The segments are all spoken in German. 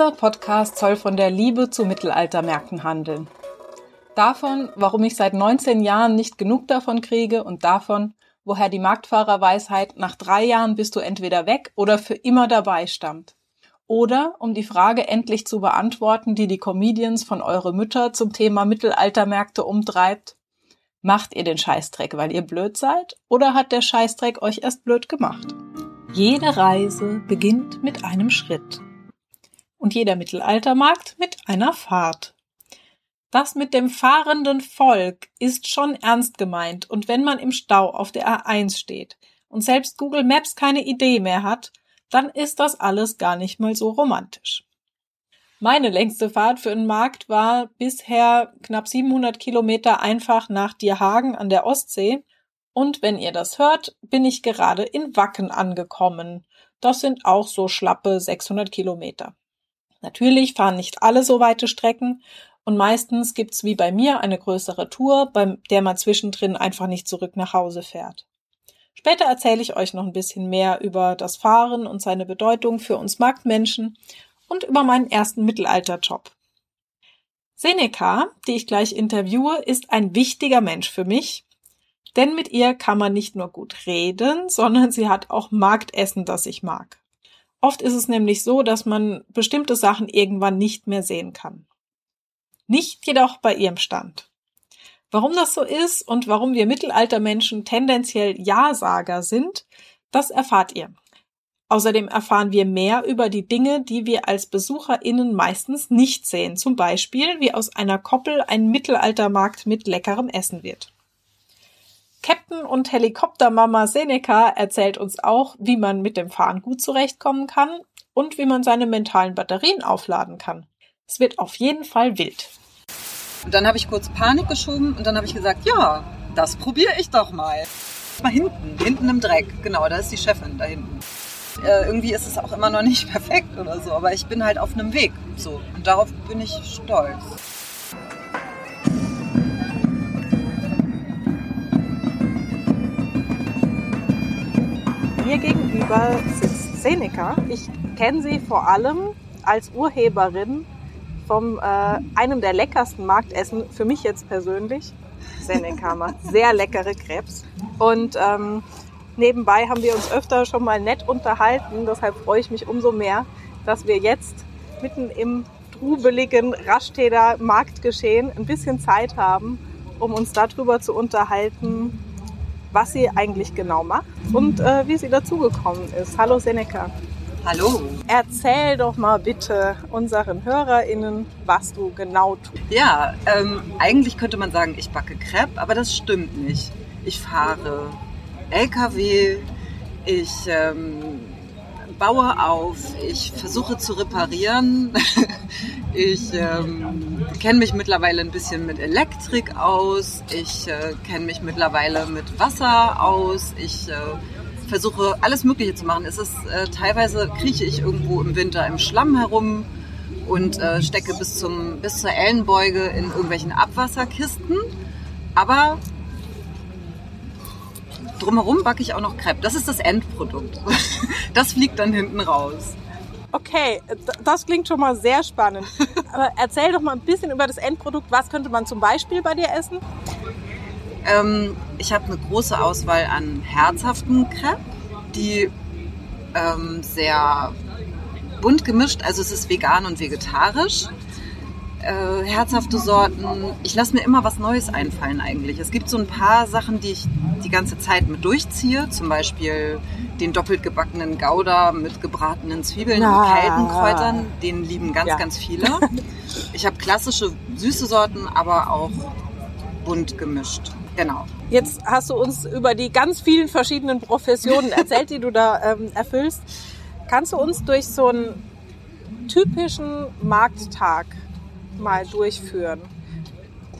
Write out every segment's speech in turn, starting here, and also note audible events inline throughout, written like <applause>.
Dieser Podcast soll von der Liebe zu Mittelaltermärkten handeln. Davon, warum ich seit 19 Jahren nicht genug davon kriege und davon, woher die Marktfahrerweisheit nach drei Jahren bist du entweder weg oder für immer dabei stammt. Oder um die Frage endlich zu beantworten, die die Comedians von Eure Mütter zum Thema Mittelaltermärkte umtreibt. Macht ihr den Scheißdreck, weil ihr blöd seid? Oder hat der Scheißdreck euch erst blöd gemacht? Jede Reise beginnt mit einem Schritt und jeder Mittelaltermarkt mit einer Fahrt. Das mit dem fahrenden Volk ist schon ernst gemeint und wenn man im Stau auf der A1 steht und selbst Google Maps keine Idee mehr hat, dann ist das alles gar nicht mal so romantisch. Meine längste Fahrt für einen Markt war bisher knapp 700 Kilometer einfach nach Dierhagen an der Ostsee. Und wenn ihr das hört, bin ich gerade in Wacken angekommen. Das sind auch so schlappe 600 Kilometer. Natürlich fahren nicht alle so weite Strecken und meistens gibt's wie bei mir eine größere Tour, bei der man zwischendrin einfach nicht zurück nach Hause fährt. Später erzähle ich euch noch ein bisschen mehr über das Fahren und seine Bedeutung für uns Marktmenschen und über meinen ersten Mittelalterjob. Seneca, die ich gleich interviewe, ist ein wichtiger Mensch für mich, denn mit ihr kann man nicht nur gut reden, sondern sie hat auch Marktessen, das ich mag. Oft ist es nämlich so, dass man bestimmte Sachen irgendwann nicht mehr sehen kann. Nicht jedoch bei ihrem Stand. Warum das so ist und warum wir Mittelaltermenschen tendenziell Ja-Sager sind, das erfahrt ihr. Außerdem erfahren wir mehr über die Dinge, die wir als BesucherInnen meistens nicht sehen. Zum Beispiel, wie aus einer Koppel ein Mittelaltermarkt mit leckerem Essen wird. Captain und Helikoptermama Seneca erzählt uns auch, wie man mit dem Fahren gut zurechtkommen kann und wie man seine mentalen Batterien aufladen kann. Es wird auf jeden Fall wild. Und dann habe ich kurz Panik geschoben und dann habe ich gesagt, ja, das probiere ich doch mal. Mal hinten, hinten im Dreck. Genau, da ist die Chefin da hinten. Äh, irgendwie ist es auch immer noch nicht <laughs> perfekt oder so, aber ich bin halt auf einem Weg. So. Und darauf bin ich stolz. Mir gegenüber sitzt Seneca. Ich kenne sie vor allem als Urheberin vom äh, einem der leckersten Marktessen, für mich jetzt persönlich. Seneca <laughs> macht sehr leckere Krebs. Und ähm, nebenbei haben wir uns öfter schon mal nett unterhalten. Deshalb freue ich mich umso mehr, dass wir jetzt mitten im trubeligen Raschtäder Marktgeschehen ein bisschen Zeit haben, um uns darüber zu unterhalten, was sie eigentlich genau macht und äh, wie sie dazugekommen ist. Hallo Seneca. Hallo. Erzähl doch mal bitte unseren HörerInnen, was du genau tust. Ja, ähm, eigentlich könnte man sagen, ich backe Crepe, aber das stimmt nicht. Ich fahre LKW, ich ähm, baue auf, ich versuche zu reparieren. <laughs> ich ähm, kenne mich mittlerweile ein bisschen mit Elektrik aus. Ich äh, kenne mich mittlerweile mit Wasser aus. Ich äh, versuche alles Mögliche zu machen. Es ist äh, teilweise krieche ich irgendwo im Winter im Schlamm herum und äh, stecke bis zum bis zur Ellenbeuge in irgendwelchen Abwasserkisten. Aber drumherum backe ich auch noch Crepe. Das ist das Endprodukt. <laughs> Das fliegt dann hinten raus. Okay, das klingt schon mal sehr spannend. <laughs> Aber erzähl doch mal ein bisschen über das Endprodukt. Was könnte man zum Beispiel bei dir essen? Ähm, ich habe eine große Auswahl an herzhaften Crepe, die ähm, sehr bunt gemischt, also es ist vegan und vegetarisch äh, herzhafte Sorten. Ich lasse mir immer was Neues einfallen eigentlich. Es gibt so ein paar Sachen, die ich die ganze Zeit mit durchziehe. Zum Beispiel den doppelt gebackenen Gouda mit gebratenen Zwiebeln ja. und Keltenkräutern. Den lieben ganz, ja. ganz viele. Ich habe klassische süße Sorten, aber auch bunt gemischt. Genau. Jetzt hast du uns über die ganz vielen verschiedenen Professionen erzählt, die du da ähm, erfüllst. Kannst du uns durch so einen typischen Markttag mal durchführen.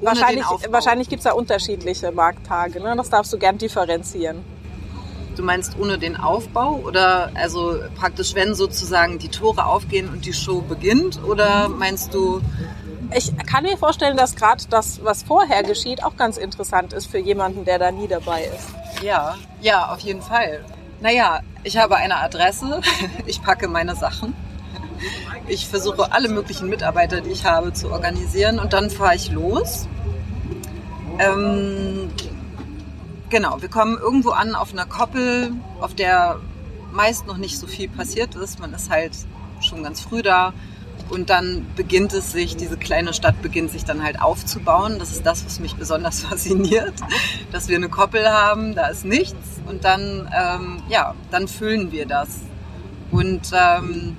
Ohne wahrscheinlich wahrscheinlich gibt es da unterschiedliche Markttage. Ne? Das darfst du gern differenzieren. Du meinst ohne den Aufbau oder also praktisch, wenn sozusagen die Tore aufgehen und die Show beginnt? Oder meinst du. Ich kann mir vorstellen, dass gerade das, was vorher geschieht, auch ganz interessant ist für jemanden, der da nie dabei ist. Ja, ja, auf jeden Fall. Naja, ich habe eine Adresse, <laughs> ich packe meine Sachen Ich versuche alle möglichen Mitarbeiter, die ich habe, zu organisieren und dann fahre ich los. Ähm, genau, wir kommen irgendwo an auf einer Koppel, auf der meist noch nicht so viel passiert ist. Man ist halt schon ganz früh da. Und dann beginnt es sich, diese kleine Stadt beginnt sich dann halt aufzubauen. Das ist das, was mich besonders <laughs> fasziniert, dass wir eine Koppel haben, da ist nichts und dann, ähm, ja, dann füllen wir das. Und ähm,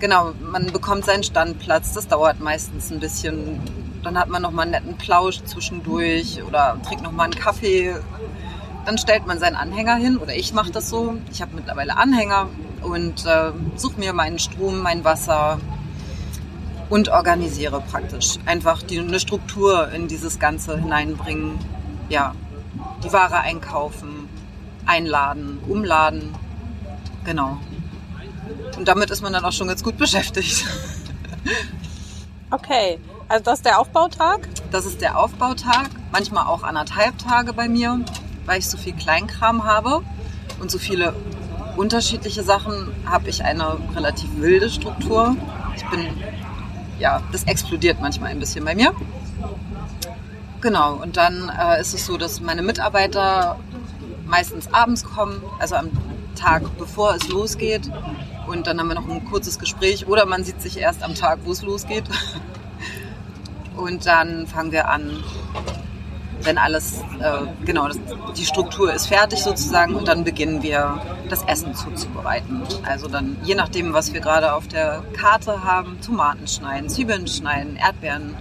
genau, man bekommt seinen Standplatz, das dauert meistens ein bisschen. Dann hat man nochmal einen netten Plausch zwischendurch oder trinkt nochmal einen Kaffee. Dann stellt man seinen Anhänger hin oder ich mache das so. Ich habe mittlerweile Anhänger und äh, suche mir meinen Strom, mein Wasser und organisiere praktisch. Einfach die, eine Struktur in dieses Ganze hineinbringen. Ja, die Ware einkaufen, einladen, umladen. Genau. Und damit ist man dann auch schon ganz gut beschäftigt. Okay, also das ist der Aufbautag? Das ist der Aufbautag, manchmal auch anderthalb Tage bei mir, weil ich so viel Kleinkram habe und so viele unterschiedliche Sachen, habe ich eine relativ wilde Struktur. Ich bin, ja, das explodiert manchmal ein bisschen bei mir. Genau, und dann äh, ist es so, dass meine Mitarbeiter meistens abends kommen, also am Tag bevor es losgeht. Und dann haben wir noch ein kurzes Gespräch oder man sieht sich erst am Tag, wo es losgeht. <laughs> Und dann fangen wir an, wenn alles, äh, genau, das, die Struktur ist fertig sozusagen und dann beginnen wir das Essen zuzubereiten. Also dann, je nachdem, was wir gerade auf der Karte haben, Tomaten schneiden, Zwiebeln schneiden, Erdbeeren,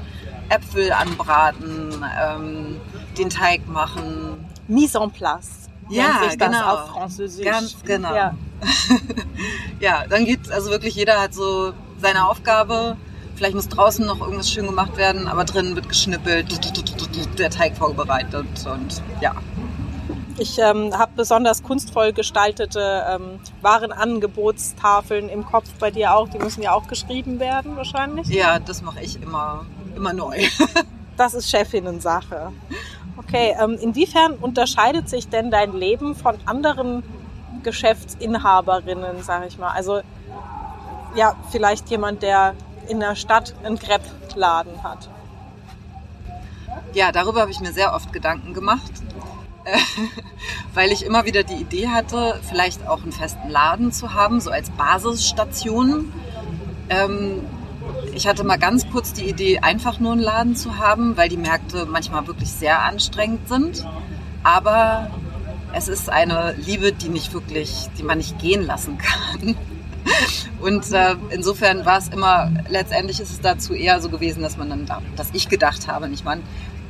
Äpfel anbraten, ähm, den Teig machen. Mise en place. Ja, nennt sich das genau. auf Französisch. Ganz genau. Ja. <laughs> ja, dann geht also wirklich jeder hat so seine Aufgabe. Vielleicht muss draußen noch irgendwas schön gemacht werden, aber drinnen wird geschnippelt, der Teig vorbereitet und ja. Ich ähm, habe besonders kunstvoll gestaltete ähm, Warenangebotstafeln im Kopf bei dir auch. Die müssen ja auch geschrieben werden wahrscheinlich. Ja, das mache ich immer, immer neu. <laughs> Das ist Chefinnen-Sache. Okay, ähm, inwiefern unterscheidet sich denn dein Leben von anderen Geschäftsinhaberinnen, sage ich mal? Also ja, vielleicht jemand, der in der Stadt einen Crepe-Laden hat. Ja, darüber habe ich mir sehr oft Gedanken gemacht, <laughs> weil ich immer wieder die Idee hatte, vielleicht auch einen festen Laden zu haben, so als Basisstation. Ähm, ich hatte mal ganz kurz die Idee, einfach nur einen Laden zu haben, weil die Märkte manchmal wirklich sehr anstrengend sind. Aber es ist eine Liebe, die nicht wirklich, die man nicht gehen lassen kann. <laughs> Und äh, insofern war es immer, letztendlich ist es dazu eher so gewesen, dass man dann, da, dass ich gedacht habe, nicht man,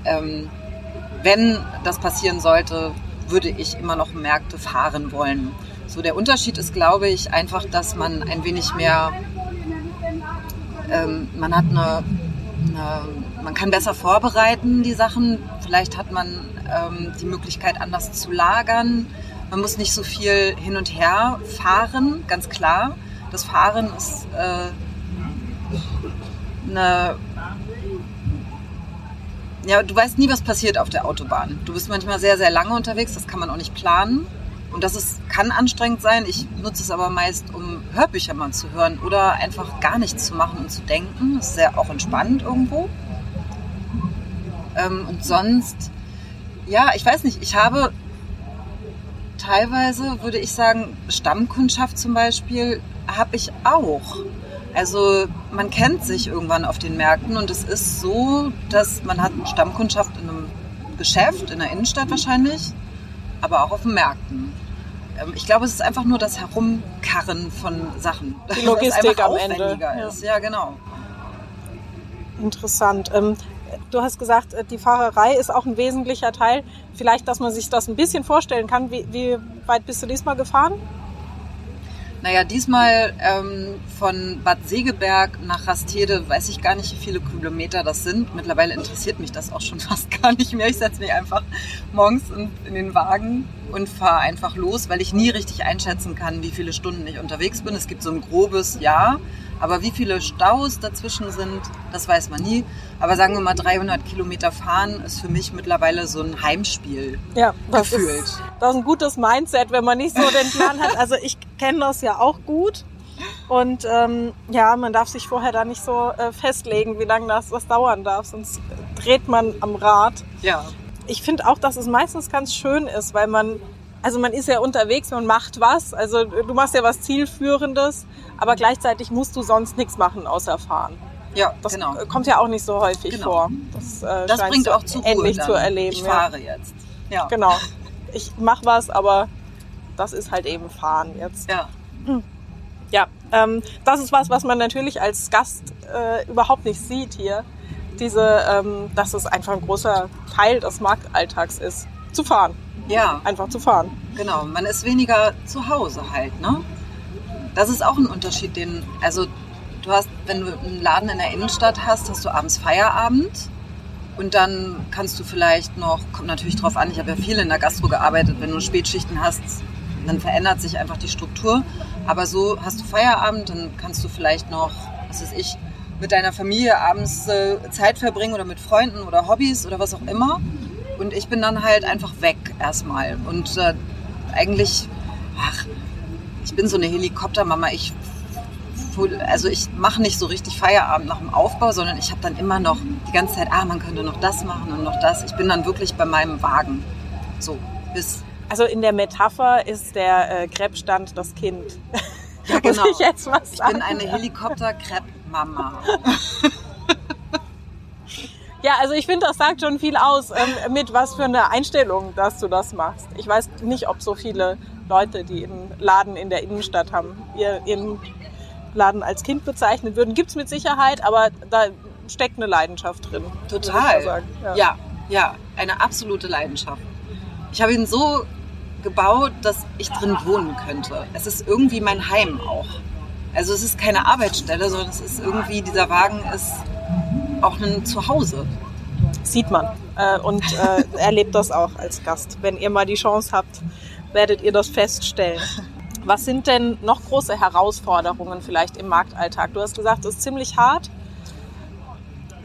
ähm, wenn das passieren sollte, würde ich immer noch Märkte fahren wollen. So der Unterschied ist, glaube ich, einfach, dass man ein wenig mehr, ähm, man hat eine, eine, man kann besser vorbereiten die Sachen. Vielleicht hat man ähm, die Möglichkeit, anders zu lagern. Man muss nicht so viel hin und her fahren, ganz klar. Das Fahren ist äh, eine ja, du weißt nie, was passiert auf der Autobahn. Du bist manchmal sehr, sehr lange unterwegs, das kann man auch nicht planen. Und das ist, kann anstrengend sein. Ich nutze es aber meist, um Hörbücher mal zu hören oder einfach gar nichts zu machen und zu denken. Das ist sehr auch entspannt irgendwo. Ähm, und sonst, ja, ich weiß nicht, ich habe teilweise, würde ich sagen, Stammkundschaft zum Beispiel, habe ich auch. Also man kennt sich irgendwann auf den Märkten und es ist so, dass man hat Stammkundschaft in einem Geschäft, in der Innenstadt wahrscheinlich, aber auch auf den Märkten. Ähm, Ich glaube, es ist einfach nur das Herumkarren von Sachen. Die <laughs> Logistik am Ende, ja. ist. Ja, genau. Interessant. Ähm, du hast gesagt, äh, die Fahrerei ist auch ein wesentlicher Teil. Vielleicht, dass man sich das ein bisschen vorstellen kann. Wie, wie weit bist du diesmal gefahren? Naja, diesmal ähm, von Bad Segeberg nach Rastede, weiß ich gar nicht, wie viele Kilometer das sind. Mittlerweile interessiert mich das auch schon <laughs> fast gar nicht mehr. Ich setze mich einfach morgens in, in den Wagen und fahre einfach los, weil ich nie richtig einschätzen kann, wie viele Stunden ich unterwegs bin. Es gibt so ein grobes Jahr, aber wie viele Staus dazwischen sind, das weiß man nie. Aber sagen wir mal, 300 Kilometer fahren ist für mich mittlerweile so ein Heimspiel. Ja, das Gefühlt. ist, das ist ein gutes Mindset, wenn man nicht so den Plan hat. Also ich kenne das ja auch gut. Und ähm, ja, man darf sich vorher da nicht so äh, festlegen, wie lange das, das dauern darf, sonst dreht man am Rad. Ja. Ich finde auch, dass es meistens ganz schön ist, weil man, also man ist ja unterwegs, man macht was, also du machst ja was Zielführendes, aber gleichzeitig musst du sonst nichts machen außer fahren. Ja, Das genau. kommt ja auch nicht so häufig Genau. vor. Das, äh, Das bringt auch zu Ruhe endlich dann. zu erleben. Ich ja. fahre jetzt. Ja. Genau. Ich mach was, aber das ist halt eben Fahren jetzt. Ja. Ja, ähm, das ist was, was man natürlich als Gast äh, überhaupt nicht sieht hier. Diese, ähm, dass es einfach ein großer Teil des Marktalltags ist. Zu fahren. Ja, Einfach zu fahren. genau. Man ist weniger zu Hause halt, ne? Das ist auch ein Unterschied, den, also du hast, wenn du einen Laden in der Innenstadt hast, hast du abends Feierabend und dann kannst du vielleicht noch, kommt natürlich drauf an, ich habe ja viel in der Gastro gearbeitet, wenn du Spätschichten hast, dann verändert sich einfach die Struktur. Aber so hast du Feierabend, dann kannst du vielleicht noch, was weiß ich, mit deiner Familie abends äh, Zeit verbringen oder mit Freunden oder Hobbys oder was auch immer. Und ich bin dann halt einfach weg erstmal. Und äh, eigentlich, ach, ich bin so eine Helikoptermama. Ich, also ich mache nicht so richtig Feierabend nach dem Aufbau, sondern ich habe dann immer noch die ganze Zeit, ah, man könnte noch das machen und noch das. Ich bin dann wirklich bei meinem Wagen. So, bis Also in der Metapher ist der äh, Krebsstand das Kind. Ja, <laughs> genau. Muss ich jetzt Ich sagen. bin eine Helikopter-Crepe-Mama. <laughs> Ja, also ich finde, das sagt schon viel aus, ähm, mit was für einer Einstellung, dass du das machst. Ich weiß nicht, ob so viele Leute, die einen Laden in der Innenstadt haben, ihr, ihren Laden als Kind bezeichnen würden. Gibt's mit Sicherheit, aber da steckt eine Leidenschaft drin. Total. sagen. Ja. ja, eine absolute Leidenschaft. Ich habe ihn so gebaut, dass ich drin wohnen könnte. Es ist irgendwie mein Heim auch. Also es ist keine Arbeitsstelle, sondern es ist irgendwie, dieser Wagen ist auch ein Zuhause. Sieht man äh, und äh, <laughs> erlebt das auch als Gast. Wenn ihr mal die Chance habt, werdet ihr das feststellen. Was sind denn noch große Herausforderungen vielleicht im Marktalltag? Du hast gesagt, es ist ziemlich hart.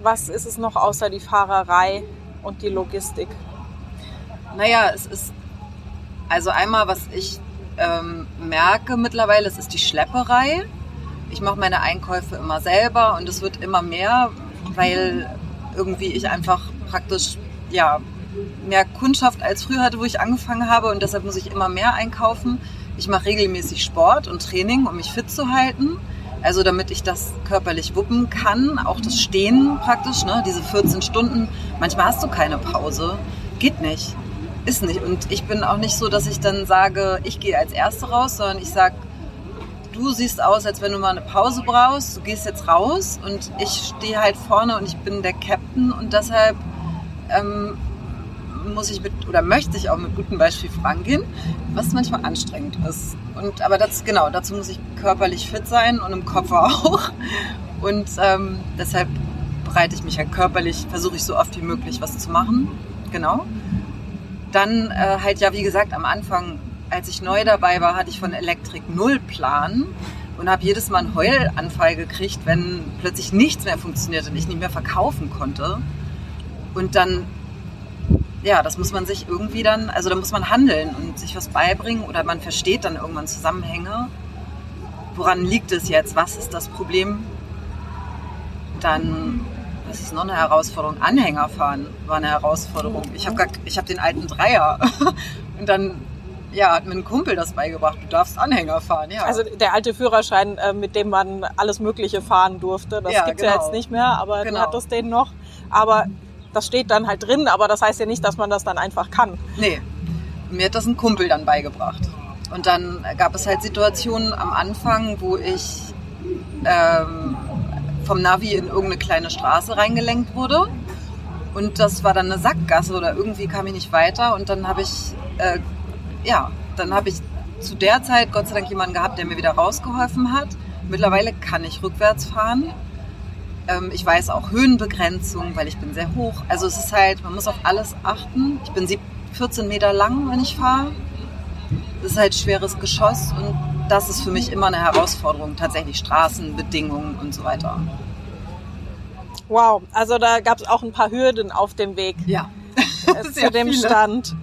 Was ist es noch außer die Fahrerei und die Logistik? Naja, es ist, also einmal, was ich ähm, merke mittlerweile, es ist die Schlepperei. Ich mache meine Einkäufe immer selber und es wird immer mehr, weil irgendwie ich einfach praktisch, ja, mehr Kundschaft als früher hatte, wo ich angefangen habe und deshalb muss ich immer mehr einkaufen. Ich mache regelmäßig Sport und Training, um mich fit zu halten. Also damit ich das körperlich wuppen kann, auch das Stehen praktisch, ne? diese 14 Stunden. Manchmal hast du keine Pause. Geht nicht. Ist nicht. Und ich bin auch nicht so, dass ich dann sage, ich gehe als Erste raus, sondern ich sage, du siehst aus, als wenn du mal eine Pause brauchst. Du gehst jetzt raus und ich stehe halt vorne und ich bin der Captain und deshalb ähm, muss ich mit oder möchte ich auch mit gutem Beispiel vorangehen, was manchmal anstrengend ist. Und aber das genau, dazu muss ich körperlich fit sein und im Kopf auch. Und ähm, deshalb bereite ich mich ja körperlich, versuche ich so oft wie möglich was zu machen. Genau. Dann äh, halt ja, wie gesagt, am Anfang, als ich neu dabei war, hatte ich von Elektrik null Plan und habe jedes Mal einen Heulanfall gekriegt, wenn plötzlich nichts mehr funktionierte und ich nicht mehr verkaufen konnte. Und dann, ja, das muss man sich irgendwie dann, also da muss man handeln und sich was beibringen oder man versteht dann irgendwann Zusammenhänge. Woran liegt es jetzt? Was ist das Problem? Dann, was ist noch eine Herausforderung? Anhänger fahren war eine Herausforderung. Ich habe hab den alten Dreier <laughs> und dann ja, hat mir ein Kumpel das beigebracht. Du darfst Anhänger fahren, ja. Also der alte Führerschein, äh, mit dem man alles Mögliche fahren durfte, das Ja, gibt's ja genau. jetzt nicht mehr, aber Genau. du hattest den noch. Aber das steht dann halt drin, aber das heißt ja nicht, dass man das dann einfach kann. Nee, mir hat das ein Kumpel dann beigebracht. Und dann gab es halt Situationen am Anfang, wo ich ähm, vom Navi in irgendeine kleine Straße reingelenkt wurde. Und das war dann eine Sackgasse oder irgendwie kam ich nicht weiter. Und dann habe ich, äh, ja, dann habe ich zu der Zeit Gott sei Dank jemanden gehabt, der mir wieder rausgeholfen hat. Mittlerweile kann ich rückwärts fahren. Ähm, ich weiß auch Höhenbegrenzung, weil ich bin sehr hoch. Also es ist halt, man muss auf alles achten. Ich bin sieb- 14 Meter lang, wenn ich fahre. Das ist halt schweres Geschoss und das ist für mich immer eine Herausforderung. Tatsächlich Straßenbedingungen und so weiter. Wow, also da gab es auch ein paar Hürden auf dem Weg Ja. Zu dem viele. Stand.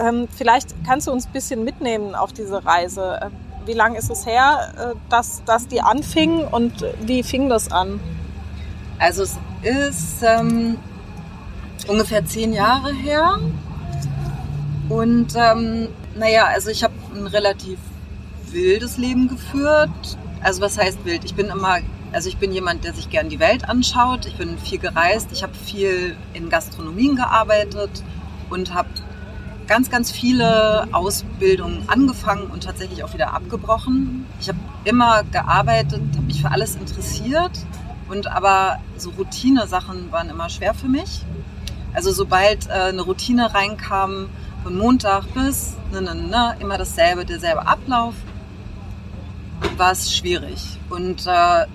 Ähm, vielleicht kannst du uns ein bisschen mitnehmen auf diese Reise. Ähm, wie lange ist es her, äh, dass, dass die anfingen und wie fing das an? Also es ist ähm, ungefähr zehn Jahre her. Und ähm, naja, also ich habe ein relativ wildes Leben geführt. Also was heißt wild? Ich bin immer, also ich bin jemand, der sich gern die Welt anschaut. Ich bin viel gereist. Ich habe viel in Gastronomien gearbeitet und habe ganz, ganz viele Ausbildungen angefangen und tatsächlich auch wieder abgebrochen. Ich habe immer gearbeitet, habe mich für alles interessiert und aber so Routine-Sachen waren immer schwer für mich. Also sobald äh, eine Routine reinkam, von Montag bis ne, ne, ne, immer dasselbe, derselbe Ablauf, war es schwierig. Und äh,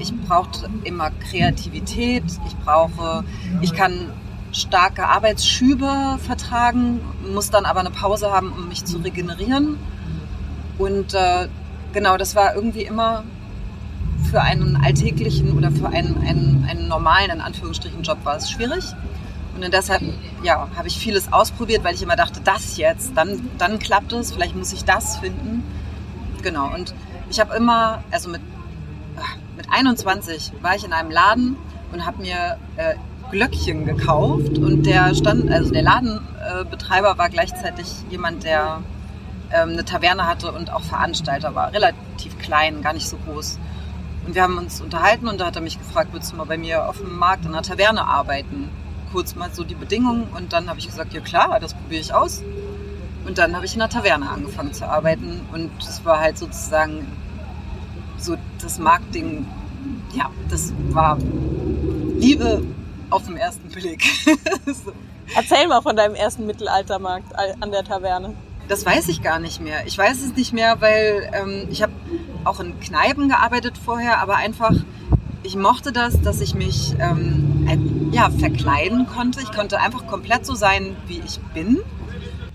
ich brauchte immer Kreativität. Ich brauche, ich kann starke Arbeitsschübe vertragen, muss dann aber eine Pause haben, um mich zu regenerieren. Und äh, genau, das war irgendwie immer für einen alltäglichen oder für einen, einen, einen normalen, in Anführungsstrichen, Job war es schwierig. Und deshalb ja, habe ich vieles ausprobiert, weil ich immer dachte, das jetzt, dann, dann klappt es, vielleicht muss ich das finden. Genau, und ich habe immer, also mit, mit 21 war ich in einem Laden und habe mir äh, Glöckchen gekauft und der stand, also der Ladenbetreiber war gleichzeitig jemand, der ähm, eine Taverne hatte und auch Veranstalter war, relativ klein, gar nicht so groß. Und wir haben uns unterhalten und da hat er mich gefragt, würdest du mal bei mir auf dem Markt in einer Taverne arbeiten? Kurz mal so die Bedingungen und dann habe ich gesagt, ja klar, das probiere ich aus. Und dann habe ich in einer Taverne angefangen zu arbeiten und das war halt sozusagen so das Marketing, ja, das war Liebe auf den ersten Blick. <laughs> so. Erzähl mal von deinem ersten Mittelaltermarkt an der Taverne. Das weiß ich gar nicht mehr. Ich weiß es nicht mehr, weil ähm, ich habe auch in Kneipen gearbeitet vorher, aber einfach, ich mochte das, dass ich mich ähm, ja, verkleiden konnte. Ich konnte einfach komplett so sein, wie ich bin.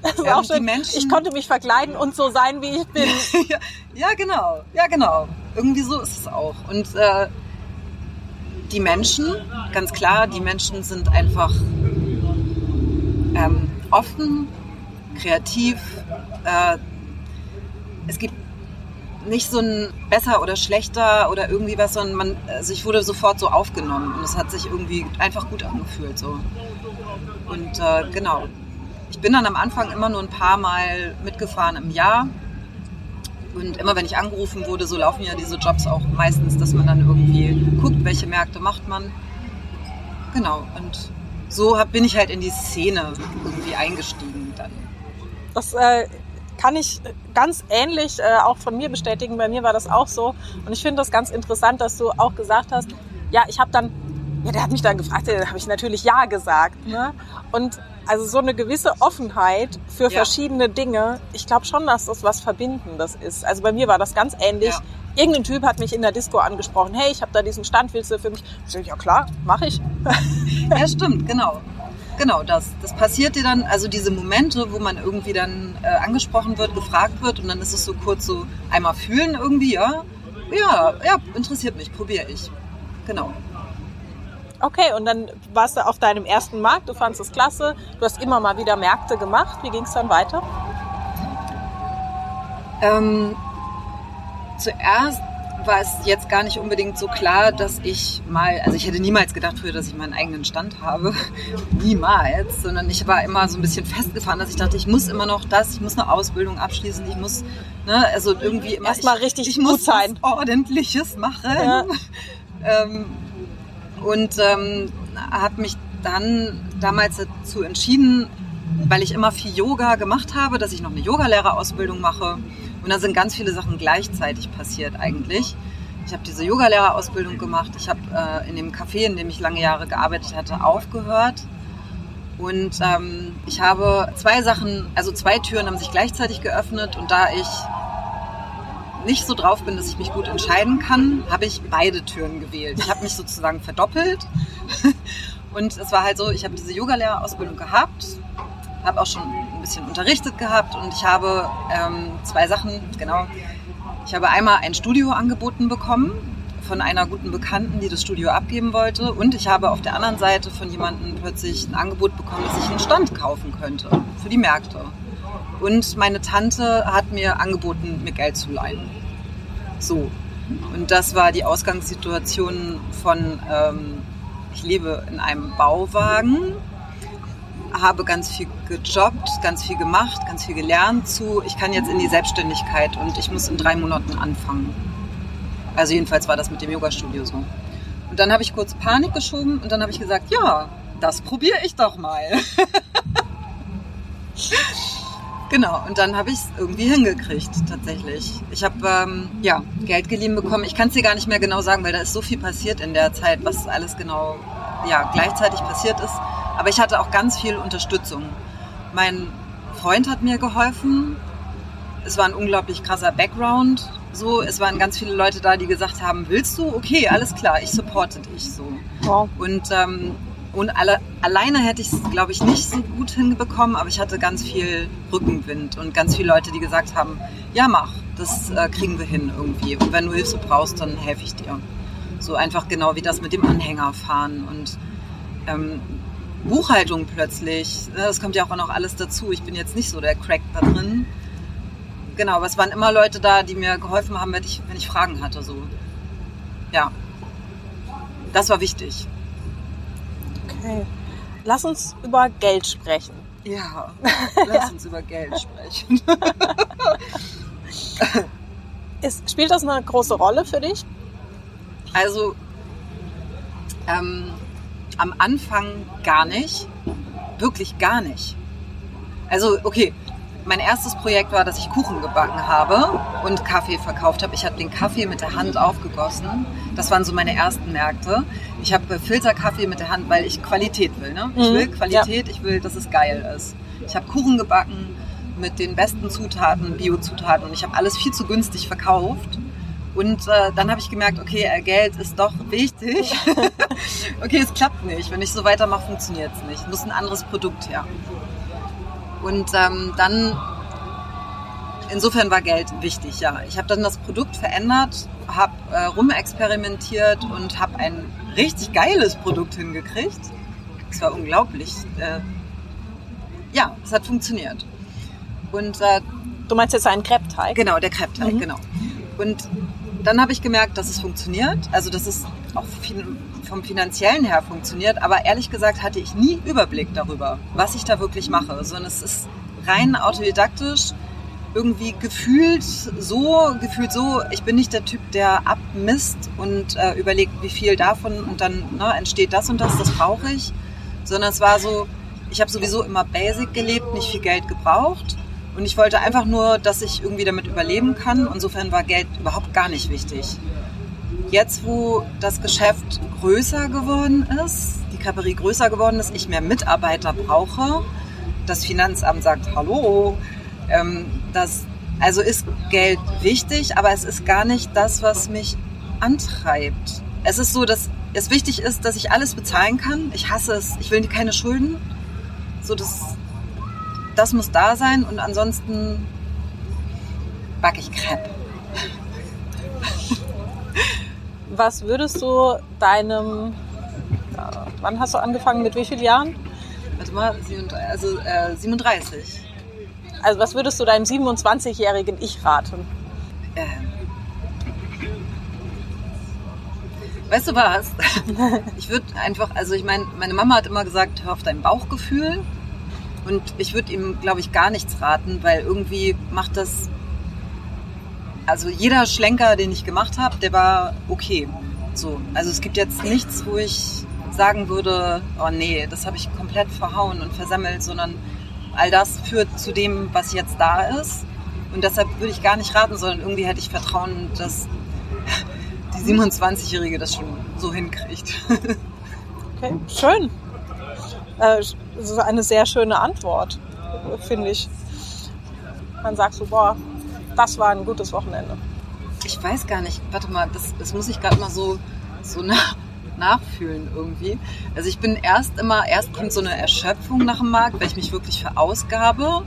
Das ähm, auch schön. Menschen, ich konnte mich verkleiden und so sein, wie ich bin. <laughs> ja, ja, genau. Ja, genau. Irgendwie so ist es auch. Und äh, die Menschen, ganz klar, die Menschen sind einfach ähm, offen, kreativ. Äh, es gibt nicht so ein besser oder schlechter oder irgendwie was, sondern man, also ich wurde sofort so aufgenommen und es hat sich irgendwie einfach gut angefühlt so. Und äh, genau, ich bin dann am Anfang immer nur ein paar Mal mitgefahren im Jahr und immer wenn ich angerufen wurde, so laufen ja diese Jobs auch meistens, dass man dann irgendwie guckt, welche Märkte macht man. Genau, und so hab, bin ich halt in die Szene irgendwie eingestiegen dann. Das äh, kann ich ganz ähnlich äh, auch von mir bestätigen. Bei mir war das auch so. Und ich finde das ganz interessant, dass du auch gesagt hast, ja, ich habe dann, ja, der hat mich dann gefragt, da habe ich natürlich ja gesagt. Ne? Und also so eine gewisse Offenheit für ja. verschiedene Dinge. Ich glaube schon, dass das was Verbindendes ist. Also bei mir war das ganz ähnlich. Ja. Irgendein Typ hat mich in der Disco angesprochen. Hey, ich habe da diesen Stand, willst du für mich? Ich sag, ja klar, mache ich. ja, stimmt, genau. Genau, das, das passiert dir dann, also diese Momente, wo man irgendwie dann äh, angesprochen wird, gefragt wird und dann ist es so kurz so einmal fühlen irgendwie, ja, ja, ja, interessiert mich, probiere ich. Genau. Okay, und dann warst du auf deinem ersten Markt, du fandest es klasse, du hast immer mal wieder Märkte gemacht. Wie ging es dann weiter? Ähm, zuerst war es jetzt gar nicht unbedingt so klar, dass ich mal, also ich hätte niemals gedacht früher, dass ich meinen eigenen Stand habe. <laughs> niemals, sondern ich war immer so ein bisschen festgefahren, dass ich dachte, ich muss immer noch das, ich muss eine Ausbildung abschließen, ich muss, ne, also irgendwie immer. Erstmal richtig ich gut muss sein. Ordentliches machen. Ja. <laughs> ähm, und ähm, habe mich dann damals dazu entschieden, weil ich immer viel Yoga gemacht habe, dass ich noch eine Yogalehrerausbildung mache. Und da sind ganz viele Sachen gleichzeitig passiert eigentlich. Ich habe diese Yogalehrerausbildung gemacht. Ich habe äh, in dem Café, in dem ich lange Jahre gearbeitet hatte, aufgehört. Und ähm, ich habe zwei Sachen, also zwei Türen haben sich gleichzeitig geöffnet. Und da ich nicht so drauf bin, dass ich mich gut entscheiden kann, habe ich beide Türen gewählt. Ich habe mich sozusagen verdoppelt. <laughs> Und es war halt so, ich habe diese Yogalehrerausbildung gehabt, habe auch schon ein bisschen unterrichtet gehabt und ich habe ähm, zwei Sachen, genau. Ich habe einmal ein Studio angeboten bekommen von einer guten Bekannten, die das Studio abgeben wollte. Und ich habe auf der anderen Seite von jemandem plötzlich ein Angebot bekommen, dass ich einen Stand kaufen könnte für die Märkte. Und meine Tante hat mir angeboten, mir Geld zu leihen. So. Und das war die Ausgangssituation von, ähm, ich lebe in einem Bauwagen, habe ganz viel gejobbt, ganz viel gemacht, ganz viel gelernt zu, ich kann jetzt in die Selbstständigkeit und ich muss in drei Monaten anfangen. Also jedenfalls war das mit dem Yoga-Studio so. Und dann habe ich kurz Panik geschoben und dann habe ich gesagt, ja, das probiere ich doch mal. <laughs> genau, und dann habe ich es irgendwie hingekriegt, tatsächlich. Ich habe ähm, ja, Geld geliehen bekommen. Ich kann es dir gar nicht mehr genau sagen, weil da ist so viel passiert in der Zeit, was alles genau ja, gleichzeitig passiert ist. Aber ich hatte auch ganz viel Unterstützung. Mein Freund hat mir geholfen. Es war ein unglaublich krasser Background. So, es waren ganz viele Leute da, die gesagt haben, willst du? Okay, alles klar, ich supporte dich so. Wow. Und, ähm, und alle, alleine hätte ich es, glaube ich, nicht so gut hinbekommen, aber ich hatte ganz viel Rückenwind und ganz viele Leute, die gesagt haben, ja mach, das äh, kriegen wir hin irgendwie. Und wenn du Hilfe brauchst, dann helfe ich dir. So einfach genau wie das mit dem Anhänger fahren und ähm, Buchhaltung plötzlich. Das kommt ja auch noch alles dazu. Ich bin jetzt nicht so der Crack da drin. Genau, aber es waren immer Leute da, die mir geholfen haben, wenn ich, wenn ich Fragen hatte. So. Ja. Das war wichtig. Okay. Lass uns über Geld sprechen. Ja, <laughs> lass uns über Geld sprechen. <laughs> Ist, spielt das eine große Rolle für dich? Also, ähm, am Anfang gar nicht. Wirklich gar nicht. Also, okay, mein erstes Projekt war, dass ich Kuchen gebacken habe und Kaffee verkauft habe. Ich habe den Kaffee mit der Hand aufgegossen. Das waren so meine ersten Märkte. Ich habe Filterkaffee mit der Hand, weil ich Qualität will. Ne? Ich mhm. will Qualität, ja. ich will, dass es geil ist. Ich habe Kuchen gebacken mit den besten Zutaten, Biozutaten und ich habe alles viel zu günstig verkauft und äh, dann habe ich gemerkt, okay, äh, Geld ist doch wichtig. <laughs> okay, es klappt nicht. Wenn ich so weitermache, funktioniert es nicht. Muss ein anderes Produkt her. Und ähm, dann, insofern war Geld wichtig, ja. Ich habe dann das Produkt verändert, habe äh, rumexperimentiert und habe ein richtig geiles Produkt hingekriegt. Es war unglaublich. Äh, ja, es hat funktioniert. Und äh, du meinst jetzt einen Crepe-Teig? Genau, der Crepe-Teig, mhm. genau. Und dann habe ich gemerkt, dass es funktioniert, also dass es auch vom finanziellen her funktioniert, aber ehrlich gesagt hatte ich nie Überblick darüber, was ich da wirklich mache, sondern es ist rein autodidaktisch, irgendwie gefühlt so, gefühlt so, ich bin nicht der Typ, der abmisst und äh, überlegt, wie viel davon und dann ne, entsteht das und das, das brauche ich, sondern es war so, ich habe sowieso immer basic gelebt, nicht viel Geld gebraucht und ich wollte einfach nur, dass ich irgendwie damit überleben kann. Insofern war Geld überhaupt gar nicht wichtig. Jetzt, wo das Geschäft größer geworden ist, die Kaperie größer geworden ist, ich mehr Mitarbeiter brauche, das Finanzamt sagt, hallo, ähm, das, also ist Geld wichtig, aber es ist gar nicht das, was mich antreibt. Es ist so, dass es wichtig ist, dass ich alles bezahlen kann. Ich hasse es. Ich will keine Schulden. So, das das muss da sein und ansonsten backe ich Crepe. <laughs> Was würdest du deinem, wann hast du angefangen, mit wie vielen Jahren? Warte mal, also äh, 37. Also was würdest du deinem 27-jährigen Ich raten? Ähm. Weißt du was? <laughs> Ich würde einfach, also ich meine, meine Mama hat immer gesagt, hör auf dein Bauchgefühl. Und ich würde ihm, glaube ich, gar nichts raten, weil irgendwie macht das. Also jeder Schlenker, den ich gemacht habe, der war okay. So. Also es gibt jetzt nichts, wo ich sagen würde, oh nee, das habe ich komplett verhauen und versammelt, sondern all das führt zu dem, was jetzt da ist. Und deshalb würde ich gar nicht raten, sondern irgendwie hätte ich Vertrauen, dass die 27-Jährige das schon so hinkriegt. Okay, schön. Äh, das ist eine sehr schöne Antwort, finde ich. Man sagt so, boah, das war ein gutes Wochenende. Ich weiß gar nicht, warte mal, das, das muss ich gerade mal so, so nach, nachfühlen irgendwie. Also ich bin erst immer, erst kommt so eine Erschöpfung nach dem Markt, weil ich mich wirklich verausgabe.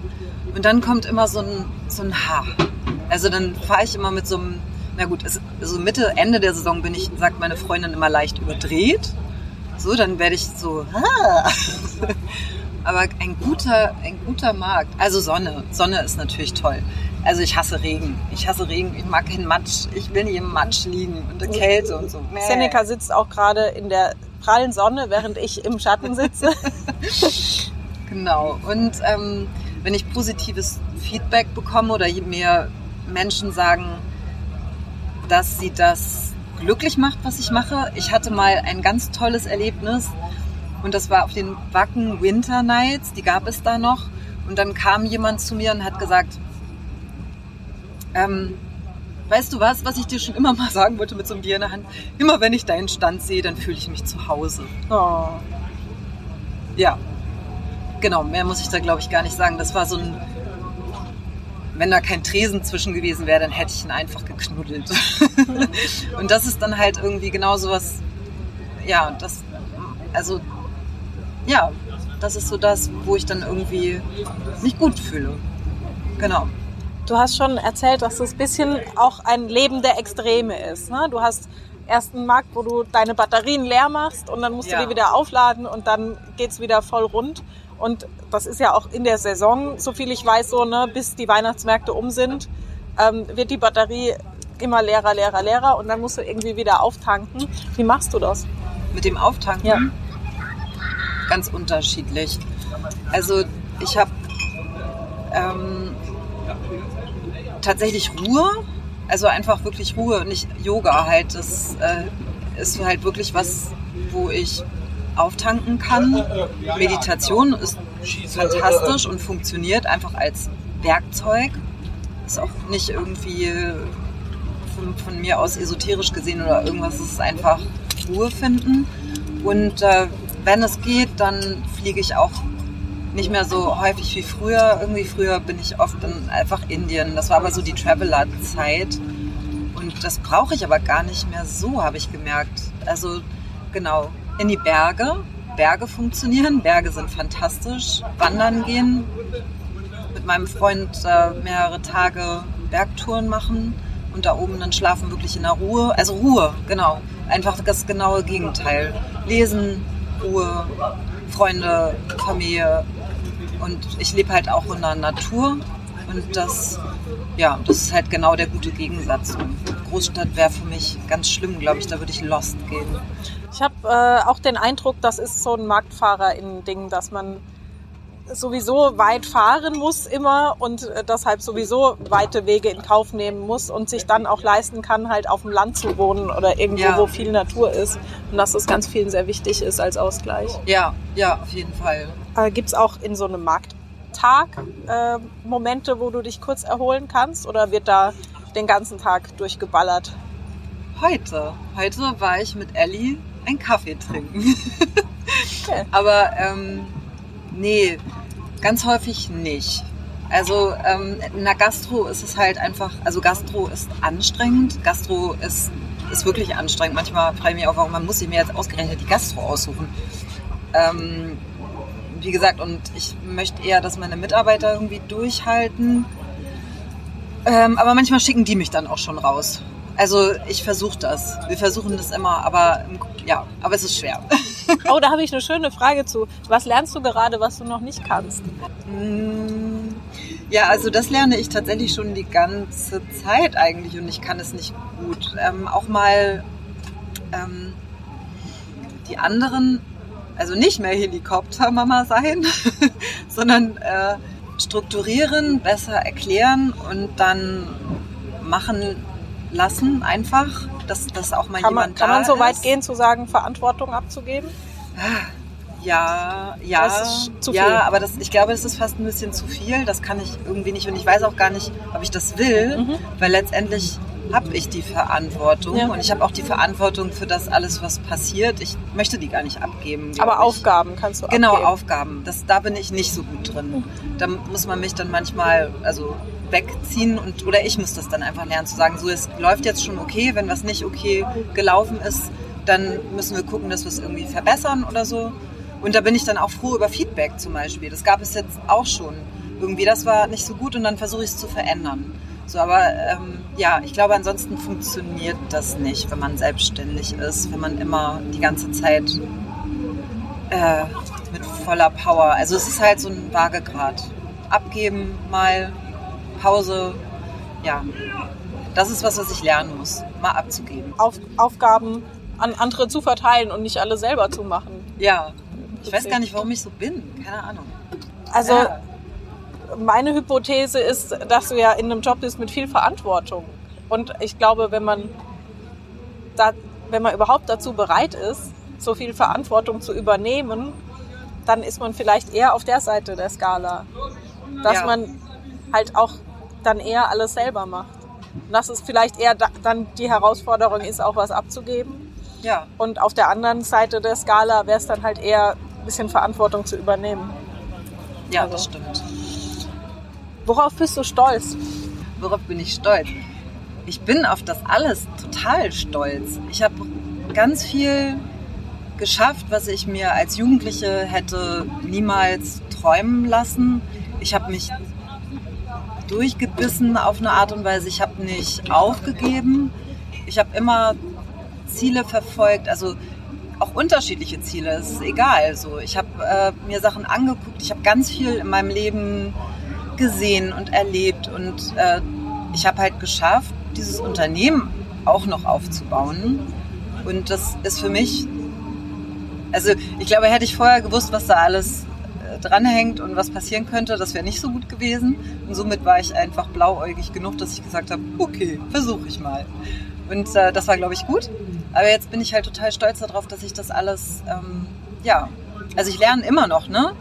Und dann kommt immer so ein, so ein Haar. Also dann fahre ich immer mit so einem, na gut, es, so Mitte, Ende der Saison bin ich, sagt meine Freundin immer leicht überdreht. So, dann werde ich so, ah. <laughs> aber ein guter, ein guter Markt. Also Sonne. Sonne ist natürlich toll. Also ich hasse Regen. Ich hasse Regen. Ich mag keinen Matsch. Ich will nicht im Matsch liegen und der Kälte und so. Nee. Seneca sitzt auch gerade in der prallen Sonne, während ich im Schatten sitze. <laughs> genau. Und ähm, wenn ich positives Feedback bekomme oder mir Menschen sagen, dass sie das glücklich macht, was ich mache. Ich hatte mal ein ganz tolles Erlebnis und das war auf den Wacken Winter Nights, die gab es da noch. Und dann kam jemand zu mir und hat gesagt, ähm, weißt du was, was ich dir schon immer mal sagen wollte mit so einem Bier in der Hand? Immer wenn ich deinen Stand sehe, dann fühle ich mich zu Hause. Oh. Ja, genau, mehr muss ich da glaube ich gar nicht sagen. Das war so ein, wenn da kein Tresen zwischen gewesen wäre, dann hätte ich ihn einfach geknuddelt. <laughs> und das ist dann halt irgendwie genau sowas, ja, das, also ja, das ist so das, wo ich dann irgendwie mich gut fühle. Genau. Du hast schon erzählt, dass es ein bisschen auch ein Leben der Extreme ist. Ne? Du hast erst einen Markt, wo du deine Batterien leer machst und dann musst ja. du die wieder aufladen und dann geht es wieder voll rund. Und das ist ja auch in der Saison, so viel ich weiß, so, ne, bis die Weihnachtsmärkte um sind, ähm, wird die Batterie immer leerer, leerer, leerer und dann musst du irgendwie wieder auftanken. Wie machst du das? Mit dem Auftanken? Ja ganz unterschiedlich. Also ich habe ähm, tatsächlich Ruhe, also einfach wirklich Ruhe, nicht Yoga halt. Das äh, ist halt wirklich was, wo ich auftanken kann. Meditation ist fantastisch und funktioniert einfach als Werkzeug. Ist auch nicht irgendwie von, von mir aus esoterisch gesehen oder irgendwas. Es ist einfach Ruhe finden. Und äh, wenn es geht, dann fliege ich auch nicht mehr so häufig wie früher. Irgendwie früher bin ich oft in einfach Indien. Das war aber so die Traveler-Zeit. Und das brauche ich aber gar nicht mehr so, habe ich gemerkt. Also genau, in die Berge. Berge funktionieren. Berge sind fantastisch. Wandern gehen. Mit meinem Freund äh, mehrere Tage Bergtouren machen und da oben dann schlafen wirklich in der Ruhe. Also Ruhe, genau. Einfach das genaue Gegenteil. Lesen, Ruhe, Freunde, Familie. Und ich lebe halt auch in der Natur. Und das, ja, das ist halt genau der gute Gegensatz. Großstadt wäre für mich ganz schlimm, glaube ich. Da würde ich lost gehen. Ich habe äh, auch den Eindruck, das ist so ein Marktfahrer in Ding, dass man sowieso weit fahren muss immer und äh, deshalb sowieso weite Wege in Kauf nehmen muss und sich dann auch leisten kann, halt auf dem Land zu wohnen oder irgendwo, ja. wo viel Natur ist. Und dass das ganz vielen sehr wichtig ist als Ausgleich. Ja, ja, auf jeden Fall. Äh, Gibt es auch in so einem Markttag äh, Momente, wo du dich kurz erholen kannst oder wird da den ganzen Tag durchgeballert? Heute. Heute war ich mit Ellie einen Kaffee trinken. <laughs> Okay. Aber ähm, nee, Ganz häufig nicht. Also ähm, in der Gastro ist es halt einfach, also Gastro ist anstrengend. Gastro ist, ist wirklich anstrengend. Manchmal frage ich mich auch, warum man muss sich mir jetzt ausgerechnet die Gastro aussuchen. Ähm, wie gesagt, und ich möchte eher, dass meine Mitarbeiter irgendwie durchhalten. Ähm, aber manchmal schicken die mich dann auch schon raus. Also ich versuche das. Wir versuchen das immer, aber ja, aber es ist schwer. <laughs> <laughs> Oh, da habe ich eine schöne Frage zu. Was lernst du gerade, was du noch nicht kannst? Mm, ja, also das lerne ich tatsächlich schon die ganze Zeit eigentlich und ich kann es nicht gut. Ähm, auch mal ähm, die anderen, also nicht mehr Helikoptermama sein, <laughs> sondern äh, strukturieren, besser erklären und dann machen lassen einfach dass, dass auch mal kann jemand man, Kann man so weit gehen, zu sagen, Verantwortung abzugeben? Ja, ja, ja, aber das, ich glaube, das ist fast ein bisschen zu viel. Das kann ich irgendwie nicht und ich weiß auch gar nicht, ob ich das will, mhm. weil letztendlich habe ich die Verantwortung ja. und ich habe auch die Verantwortung für das alles, was passiert. Ich möchte die gar nicht abgeben. Aber ich. Aufgaben kannst du genau, abgeben. Genau, Aufgaben. Das, da bin ich nicht so gut drin. Da muss man mich dann manchmal, also wegziehen und oder ich muss das dann einfach lernen zu sagen, so es läuft jetzt schon okay, wenn was nicht okay gelaufen ist, dann müssen wir gucken, dass wir es irgendwie verbessern oder so. Und da bin ich dann auch froh über Feedback zum Beispiel. Das gab es jetzt auch schon. Irgendwie, das war nicht so gut und dann versuche ich es zu verändern. So, aber ähm, ja, ich glaube, ansonsten funktioniert das nicht, wenn man selbstständig ist, wenn man immer die ganze Zeit äh, mit voller Power. Also es ist halt so ein Waagegrad. Abgeben, mal Pause, ja. Das ist was, was ich lernen muss, mal abzugeben. Auf, Aufgaben an andere zu verteilen und nicht alle selber zu machen. Ja. Ich weiß gar nicht, warum ich so bin. Keine Ahnung. Also Ja. Meine Hypothese ist, dass du ja in einem Job bist mit viel Verantwortung. Und ich glaube, wenn man da, wenn man überhaupt dazu bereit ist, so viel Verantwortung zu übernehmen, dann ist man vielleicht eher auf der Seite der Skala. Dass Ja. man halt auch dann eher alles selber macht. Und dass es vielleicht eher da, dann die Herausforderung ist, auch was abzugeben. Ja. Und auf der anderen Seite der Skala wäre es dann halt eher ein bisschen Verantwortung zu übernehmen. Ja, Also. das stimmt. Worauf bist du stolz? Worauf bin ich stolz? Ich bin auf das alles total stolz. Ich habe ganz viel geschafft, was ich mir als Jugendliche hätte niemals träumen lassen. Ich habe mich durchgebissen auf eine Art und Weise. Ich habe nicht aufgegeben. Ich habe immer Ziele verfolgt, also auch unterschiedliche Ziele. Es ist egal. So, ich habe äh, mir Sachen angeguckt. Ich habe ganz viel in meinem Leben gesehen und erlebt und äh, ich habe halt geschafft, dieses Unternehmen auch noch aufzubauen. Und das ist für mich, also ich glaube, hätte ich vorher gewusst, was da alles äh, dranhängt und was passieren könnte, das wäre nicht so gut gewesen. Und somit war ich einfach blauäugig genug, dass ich gesagt habe, okay, versuche ich mal. Und äh, das war, glaube ich, gut. Aber jetzt bin ich halt total stolz darauf, dass ich das alles, ähm, ja, also ich lerne immer noch, ne?